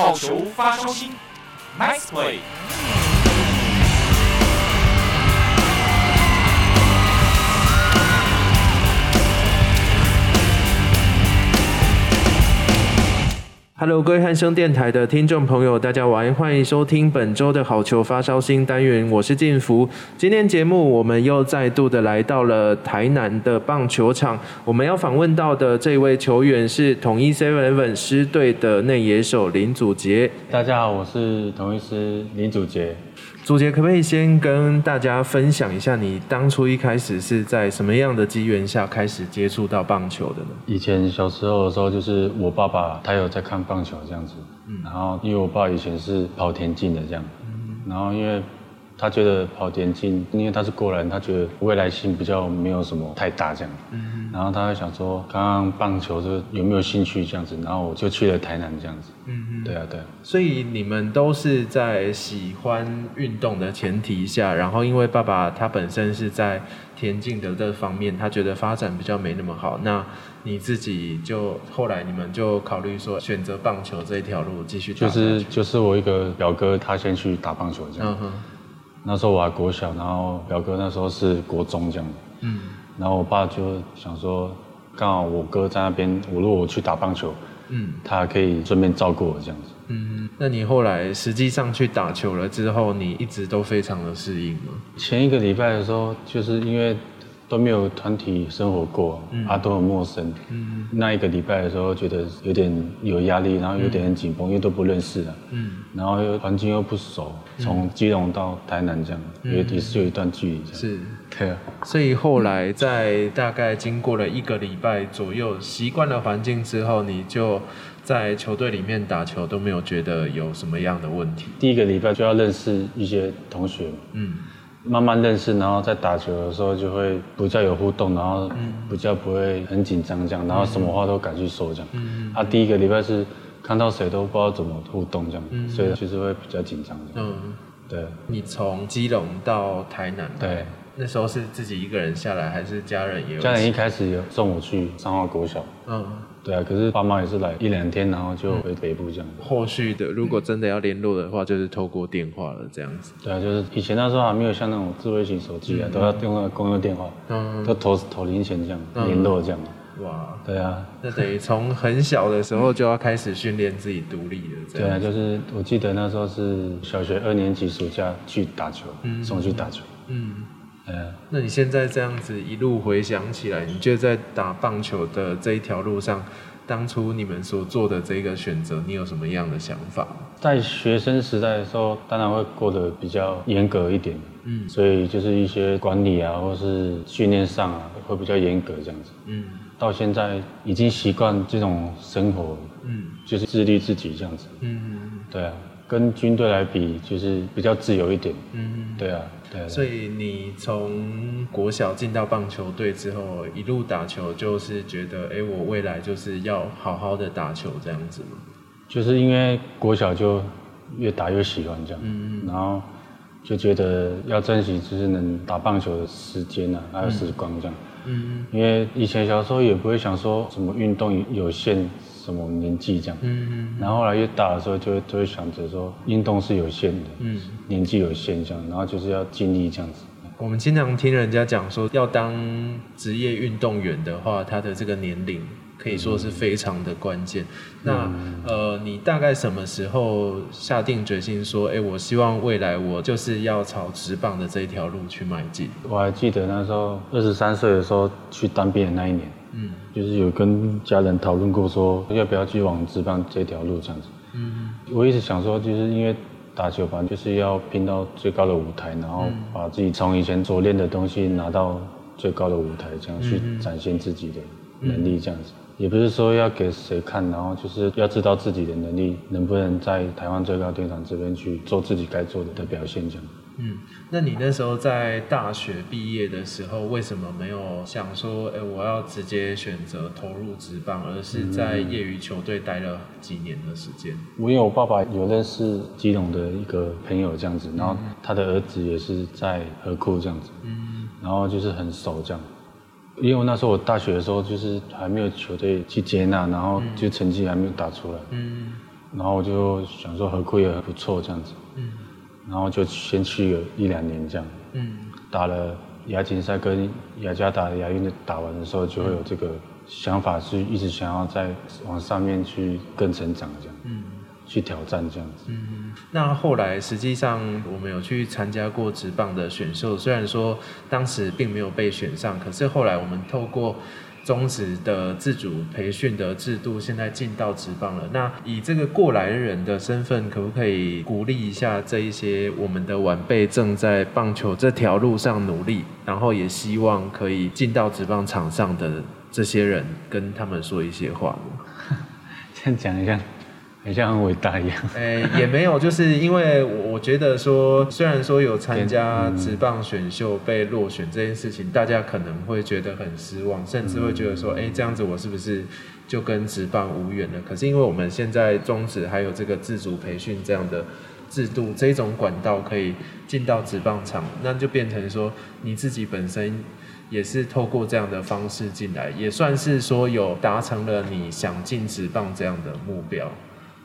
好球发烧心，Nice play。Hello，各位汉声电台的听众朋友，大家晚安，欢迎收听本周的好球发烧新单元，我是晋福。今天节目我们又再度的来到了台南的棒球场，我们要访问到的这位球员是统一 Seven 粉狮队的内野手林祖杰。大家好，我是统一狮林祖杰。祖杰，可不可以先跟大家分享一下，你当初一开始是在什么样的机缘下开始接触到棒球的呢？以前小时候的时候，就是我爸爸他有在看棒球这样子，嗯，然后因为我爸以前是跑田径的这样，嗯，然后因为他觉得跑田径，因为他是过来人，他觉得未来性比较没有什么太大这样，嗯。然后他就想说，刚刚棒球这有没有兴趣这样子？然后我就去了台南这样子。嗯嗯，对啊对啊。所以你们都是在喜欢运动的前提下，然后因为爸爸他本身是在田径的这方面，他觉得发展比较没那么好。那你自己就后来你们就考虑说选择棒球这一条路继续。就是就是我一个表哥，他先去打棒球这样。嗯哼。那时候我还国小，然后表哥那时候是国中这样。嗯。然后我爸就想说，刚好我哥在那边，我如果我去打棒球，嗯，他可以顺便照顾我这样子。嗯，那你后来实际上去打球了之后，你一直都非常的适应吗？前一个礼拜的时候，就是因为。都没有团体生活过，嗯、啊，都很陌生。嗯，那一个礼拜的时候，觉得有点有压力，然后有点很紧绷，嗯、因为都不认识了。嗯，然后又环境又不熟，从基隆到台南这样，嗯、也也是有一段距离。是，对啊。所以后来在大概经过了一个礼拜左右，习惯了环境之后，你就在球队里面打球都没有觉得有什么样的问题。第一个礼拜就要认识一些同学。嗯。慢慢认识，然后在打球的时候就会比较有互动，然后比较不会很紧张这样，然后什么话都敢去说这样。嗯。他、啊、第一个礼拜是看到谁都不知道怎么互动这样，嗯、所以其实会比较紧张。嗯，对。你从基隆到台南，对，那时候是自己一个人下来，还是家人也有？家人一开始有送我去彰化国小。嗯。对啊，可是爸妈也是来一两天，然后就回北部这样子。后续的如果真的要联络的话，就是透过电话了这样子。对啊，就是以前那时候还没有像那种智慧型手机啊，嗯、都要用那个公用电话，嗯，都投投零钱这样联络这样。哇，对啊，那等于从很小的时候就要开始训练自己独立的这样。对啊，就是我记得那时候是小学二年级暑假去打球，嗯，送去打球，嗯。那你现在这样子一路回想起来，你觉得在打棒球的这一条路上，当初你们所做的这个选择，你有什么样的想法？在学生时代的时候，当然会过得比较严格一点，嗯，所以就是一些管理啊，或是训练上啊，会比较严格这样子，嗯，到现在已经习惯这种生活，嗯，就是自律自己这样子，嗯嗯，对啊。跟军队来比，就是比较自由一点。嗯，对啊，对啊。所以你从国小进到棒球队之后，一路打球，就是觉得，哎、欸，我未来就是要好好的打球这样子吗？就是因为国小就越打越喜欢这样，嗯，然后就觉得要珍惜，就是能打棒球的时间啊，还有时光这样。嗯，因为以前小时候也不会想说什么运动有限。什么年纪这样，嗯嗯，然后后来越大的时候，就会就会想着说，运动是有限的，嗯，年纪有限这样，然后就是要尽力这样子。我们经常听人家讲说，要当职业运动员的话，他的这个年龄可以说是非常的关键。嗯、那、嗯、呃，你大概什么时候下定决心说，哎，我希望未来我就是要朝职棒的这一条路去迈进？我还记得那时候二十三岁的时候去当兵的那一年。嗯，就是有跟家人讨论过，说要不要去往职棒这条路这样子。嗯，我一直想说，就是因为打球吧，就是要拼到最高的舞台，然后把自己从以前所练的东西拿到最高的舞台，这样去展现自己的能力，这样子。也不是说要给谁看，然后就是要知道自己的能力能不能在台湾最高殿堂这边去做自己该做的的表现，这样。嗯，那你那时候在大学毕业的时候，为什么没有想说，哎、欸，我要直接选择投入职棒，而是在业余球队待了几年的时间？我因为我爸爸有认识基隆的一个朋友这样子，然后他的儿子也是在河库这样子，嗯，然后就是很熟这样。因为我那时候我大学的时候就是还没有球队去接纳，然后就成绩还没有打出来，嗯。然后我就想说合库也很不错这样子，嗯，然后就先去了一两年这样，嗯，打了亚锦赛跟雅加达亚运的打完的时候，就会有这个想法，是一直想要再往上面去更成长这样，嗯，去挑战这样子。嗯，那后来实际上我们有去参加过职棒的选秀，虽然说当时并没有被选上，可是后来我们透过。中职的自主培训的制度现在进到职棒了。那以这个过来人的身份，可不可以鼓励一下这一些我们的晚辈正在棒球这条路上努力，然后也希望可以进到职棒场上的这些人，跟他们说一些话呢？先讲一下。很像很伟大一样。欸，也没有，就是因为我觉得说，虽然说有参加职棒选秀被落选这件事情，大家可能会觉得很失望，甚至会觉得说，哎，这样子我是不是就跟职棒无缘了？可是因为我们现在中职还有这个自主培训这样的制度，这种管道可以进到职棒场，那就变成说你自己本身也是透过这样的方式进来，也算是说有达成了你想进职棒这样的目标。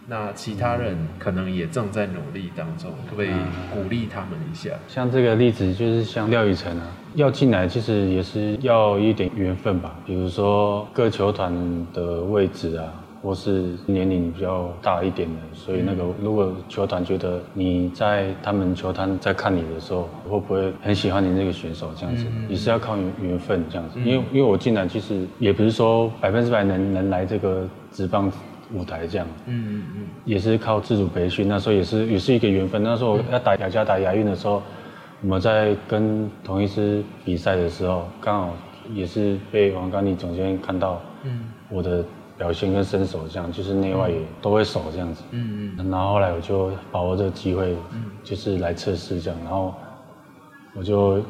那其他人可能也正在努力当中，可不可以鼓励他们一下？像这个例子，就是像廖宇辰啊，要进来其实也是要一点缘分吧。比如说各球团的位置啊，或是年龄比较大一点的，所以那个如果球团觉得你在他们球团在看你的时候，会不会很喜欢你这个选手这样子，也是要靠缘缘分这样子。因为因为我进来其实也不是说百分之百能能来这个职棒。舞台这样，嗯嗯嗯，也是靠自主培训。那时候也是也是一个缘分。那时候我要打雅加打亚运的时候，我们在跟同一支比赛的时候，刚好也是被王刚你总监看到，嗯，我的表现跟身手这样，就是内外也都会守这样子，嗯嗯。然后后来我就把握这个机会，就是来测试这样，然后我就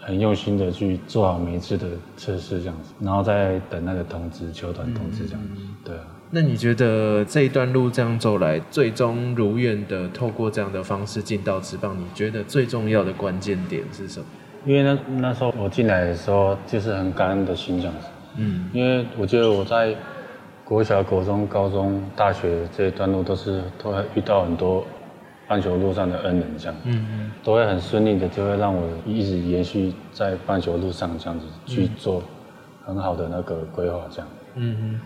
很用心的去做好每一次的测试这样子，然后再等那个通知，球团通知这样子，对啊。那你觉得这一段路这样走来，最终如愿的透过这样的方式进到职棒，你觉得最重要的关键点是什么？因为那那时候我进来的时候，就是很感恩的心这样子。嗯，因为我觉得我在国小、国中、高中、大学这一段路都是都会遇到很多棒球路上的恩人这样。嗯嗯，都会很顺利的，就会让我一直延续在棒球路上这样子去做很好的那个规划这样。嗯嗯。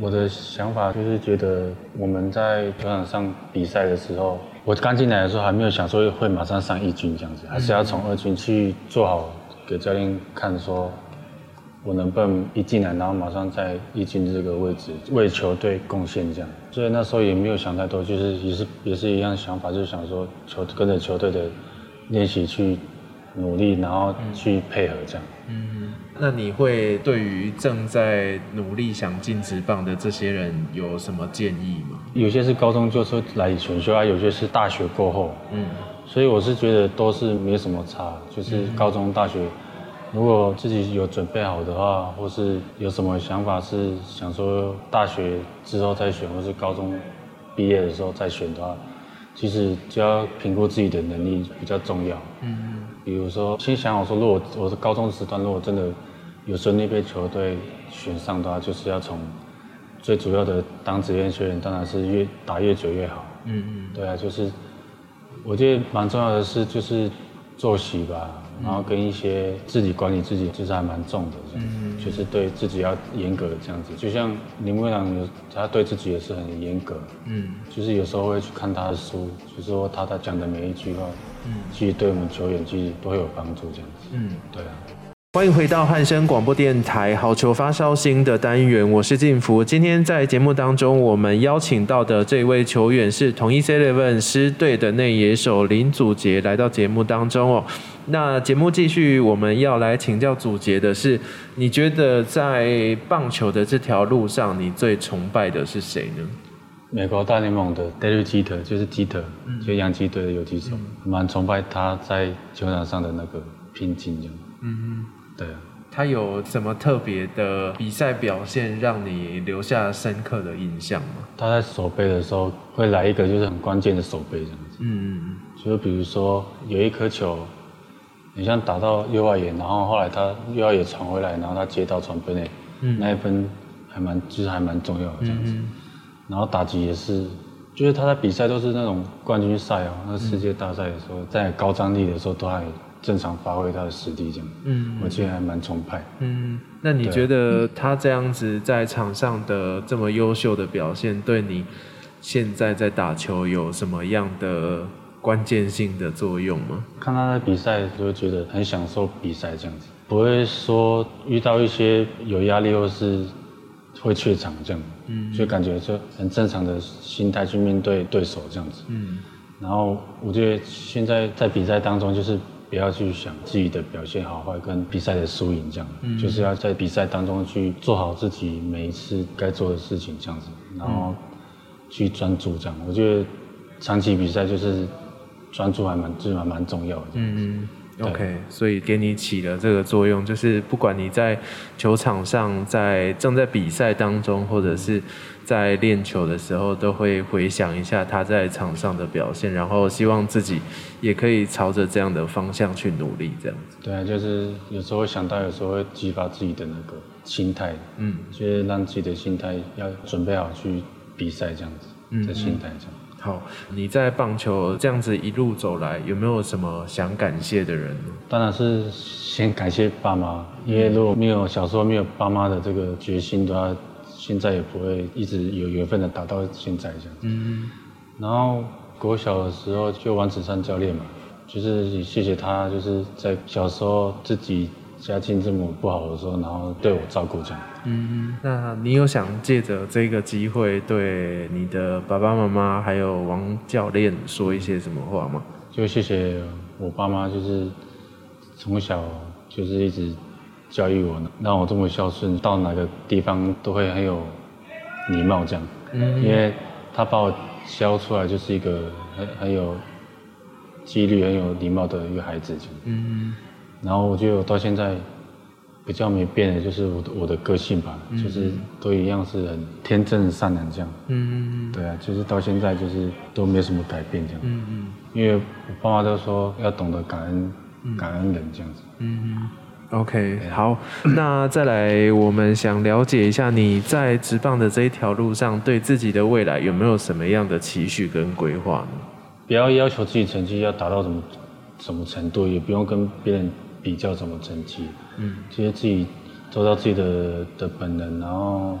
我的想法就是觉得我们在球场上比赛的时候，我刚进来的时候还没有想说会马上上一军这样子，还是要从二军去做好，给教练看说，我能不能一进来，然后马上在一军这个位置为球队贡献这样。所以那时候也没有想太多，就是也是也是一样的想法，就是想说球跟着球队的练习去努力，然后去配合这样。嗯。那你会对于正在努力想进职棒的这些人有什么建议吗？有些是高中就是来选修啊，有些是大学过后，嗯，所以我是觉得都是没什么差，就是高中、大学，如果自己有准备好的话，或是有什么想法是想说大学之后再选，或是高中毕业的时候再选的话，其实就要评估自己的能力比较重要，嗯。比如说，先想好说，如果我是高中时段，如果真的有顺利被球队选上的话，就是要从最主要的当职业球员，当然是越打越久越好。嗯嗯。对啊，就是我觉得蛮重要的是，就是作息吧，然后跟一些自己管理自己，就是还蛮重的这样子，嗯，就是对自己要严格的这样子。就像林威朗有，他对自己也是很严格。嗯。就是有时候会去看他的书，就是说他他讲的每一句话。嗯，其实对我们球员其实都会有帮助，这样子。嗯，对啊。欢迎回到汉声广播电台好球发烧星的单元，我是静福。今天在节目当中，我们邀请到的这位球员是统一 seven 狮队的内野手林祖杰，来到节目当中哦。那节目继续，我们要来请教祖杰的是，你觉得在棒球的这条路上，你最崇拜的是谁呢？美国大联盟的 Derek Jeter 就是吉特，嗯、就洋基队的游击手，蛮、嗯、崇拜他在球场上的那个拼劲这样。嗯嗯，对啊。他有什么特别的比赛表现让你留下深刻的印象吗？他在守备的时候会来一个就是很关键的守备这样子。嗯嗯嗯。就比如说有一颗球，你像打到右外野，然后后来他右外野传回来，然后他接到传分内，那一分还蛮就是还蛮重要的这样子。然后打击也是就是他在比赛都是那种冠军赛啊，那世界大赛的时候，嗯、在高张力的时候都还正常发挥他的实力这样。嗯，我觉得还蛮崇拜。嗯，那你觉得他这样子在场上的这么优秀的表现，对你现在在打球有什么样的关键性的作用吗？看他在比赛，就会觉得很享受比赛这样子，不会说遇到一些有压力或是。会怯场这样，嗯，就感觉就很正常的心态去面对对手这样子，嗯，然后我觉得现在在比赛当中，就是不要去想自己的表现好坏跟比赛的输赢这样，嗯，就是要在比赛当中去做好自己每一次该做的事情这样子，然后去专注这样，我觉得长期比赛就是专注还蛮就是蛮蛮重要的，嗯。OK，所以给你起了这个作用，就是不管你在球场上，在正在比赛当中，或者是在练球的时候，都会回想一下他在场上的表现，然后希望自己也可以朝着这样的方向去努力，这样子。对啊，就是有时候会想到，有时候会激发自己的那个心态，嗯，就是让自己的心态要准备好去比赛这样子，嗯在心态上。嗯嗯好，你在棒球这样子一路走来，有没有什么想感谢的人呢？当然是先感谢爸妈，因为如果没有小时候没有爸妈的这个决心的话，现在也不会一直有缘分的打到现在这样子。嗯。然后国小的时候就王子山教练嘛，就是也谢谢他，就是在小时候自己。家境这么不好的时候，然后对我照顾这样。嗯，那你有想借着这个机会对你的爸爸妈妈还有王教练说一些什么话吗？就谢谢我爸妈，就是从小就是一直教育我，让我这么孝顺，到哪个地方都会很有礼貌这样。嗯，因为他把我教出来就是一个很很有纪律、很有礼貌的一个孩子。嗯。然后我觉得我到现在比较没变的，就是我的我的个性吧，嗯、就是都一样是很天真善良这样。嗯嗯对啊，就是到现在就是都没什么改变这样。嗯嗯。因为我爸妈都说要懂得感恩，嗯、感恩人这样子。嗯嗯。OK，好，那再来，我们想了解一下你在职棒的这一条路上，对自己的未来有没有什么样的期许跟规划呢？不要要求自己成绩要达到什么什么程度，也不用跟别人。比较什么成绩？嗯，其实自己做到自己的的本能，然后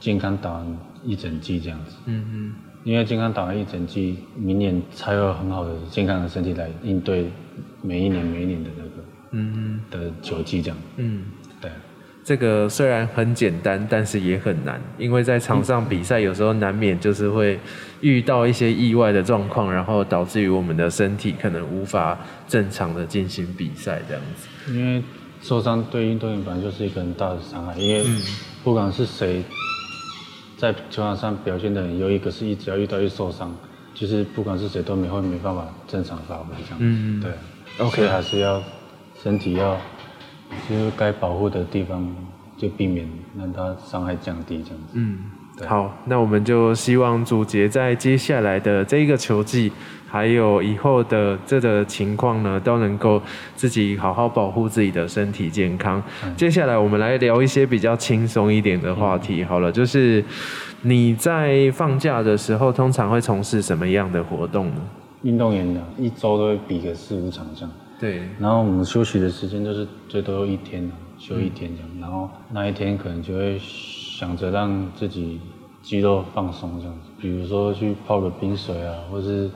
健康打完一整季这样子。嗯嗯。因为健康打完一整季，明年才有很好的健康的身体来应对每一年每一年的那个嗯嗯的球季这样。嗯，对。这个虽然很简单，但是也很难，因为在场上比赛有时候难免就是会遇到一些意外的状况，然后导致于我们的身体可能无法正常的进行比赛这样子。因为受伤对运动员本来就是一个很大的伤害，因为不管是谁在球场上表现的很优异，可是一只要遇到一受伤，就是不管是谁都没会没办法正常发挥这样子。嗯，对。OK，还是要身体要。就是该保护的地方，就避免让它伤害降低这样子。嗯，对好，那我们就希望主杰在接下来的这一个球季，还有以后的这个情况呢，都能够自己好好保护自己的身体健康。嗯、接下来我们来聊一些比较轻松一点的话题。好了，就是你在放假的时候，通常会从事什么样的活动呢？运动员的，一周都会比个四五场这样。对，然后我们休息的时间就是最多一天，休一天这样。嗯、然后那一天可能就会想着让自己肌肉放松这样子，比如说去泡个冰水啊，或是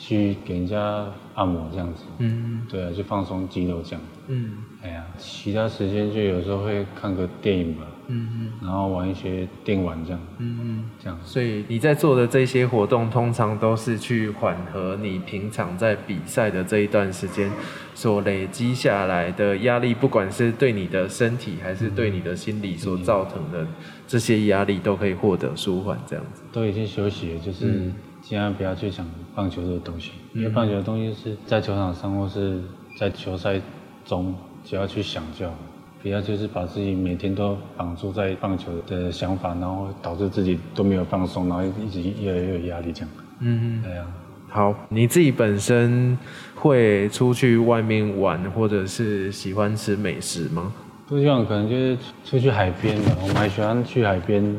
去给人家按摩这样子。嗯，对啊，就放松肌肉这样。嗯，哎呀，其他时间就有时候会看个电影吧。嗯嗯，然后玩一些电玩这样，嗯嗯，这样。所以你在做的这些活动，通常都是去缓和你平常在比赛的这一段时间所累积下来的压力，不管是对你的身体还是对你的心理所造成的这些压力，都可以获得舒缓，这样子。都已经休息了，就是尽量不要去想棒球这个东西，因为棒球的东西是在球场上或是在球赛中，只要去想就好。不要就是把自己每天都绑住在棒球的想法，然后导致自己都没有放松，然后一直越来越有压力这样。嗯嗯，对啊。好，你自己本身会出去外面玩，或者是喜欢吃美食吗？出去玩可能就是出去海边的，我们还喜欢去海边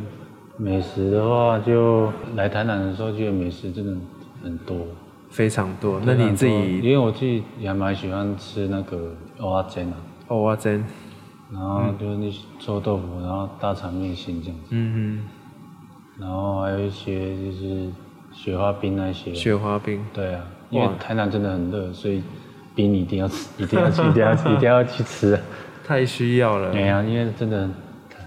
美食的话，就来台南的时候，觉得美食真的很多，非常多。那你自己，因为我自己也蛮喜欢吃那个蚵仔煎啊，蚵仔煎，然后就是那臭豆腐，然后大肠面线这样子。嗯嗯。然后还有一些就是雪花冰那些。雪花冰。对啊，因为台南真的很热，所以冰一定要吃，一定要去，一定要去，一定要去吃。太需要了。对啊，因为真的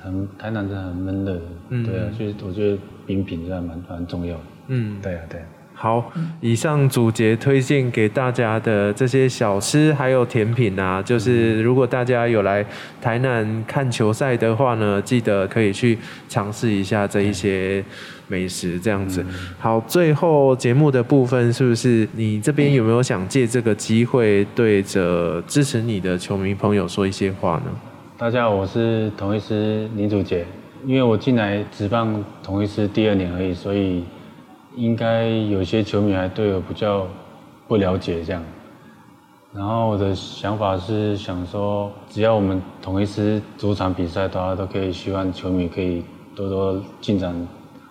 很台南真的很闷热。嗯。对啊，所以我觉得冰品真的蛮蛮重要的。嗯，对啊，对啊。好，以上主杰推荐给大家的这些小吃还有甜品啊，就是如果大家有来台南看球赛的话呢，记得可以去尝试一下这一些美食，这样子。好，最后节目的部分是不是你这边有没有想借这个机会对着支持你的球迷朋友说一些话呢？大家好，我是统一师林祖杰，因为我进来职棒统一师第二年而已，所以。应该有些球迷还对我比较不了解这样，然后我的想法是想说，只要我们统一师主场比赛的话，都可以希望球迷可以多多进展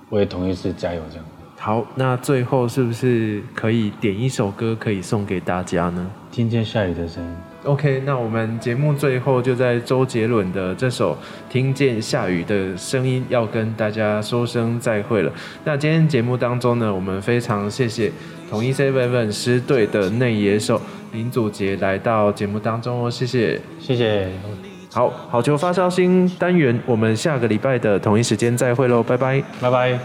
为统一师加油这样。好，那最后是不是可以点一首歌可以送给大家呢？听见下雨的声音。OK，那我们节目最后就在周杰伦的这首《听见下雨的声音》要跟大家说声再会了。那今天节目当中呢，我们非常谢谢统一 seven 师队的内野手林祖杰来到节目当中哦，谢谢，谢谢。好，好球发烧星单元，我们下个礼拜的同一时间再会喽，拜拜，拜拜。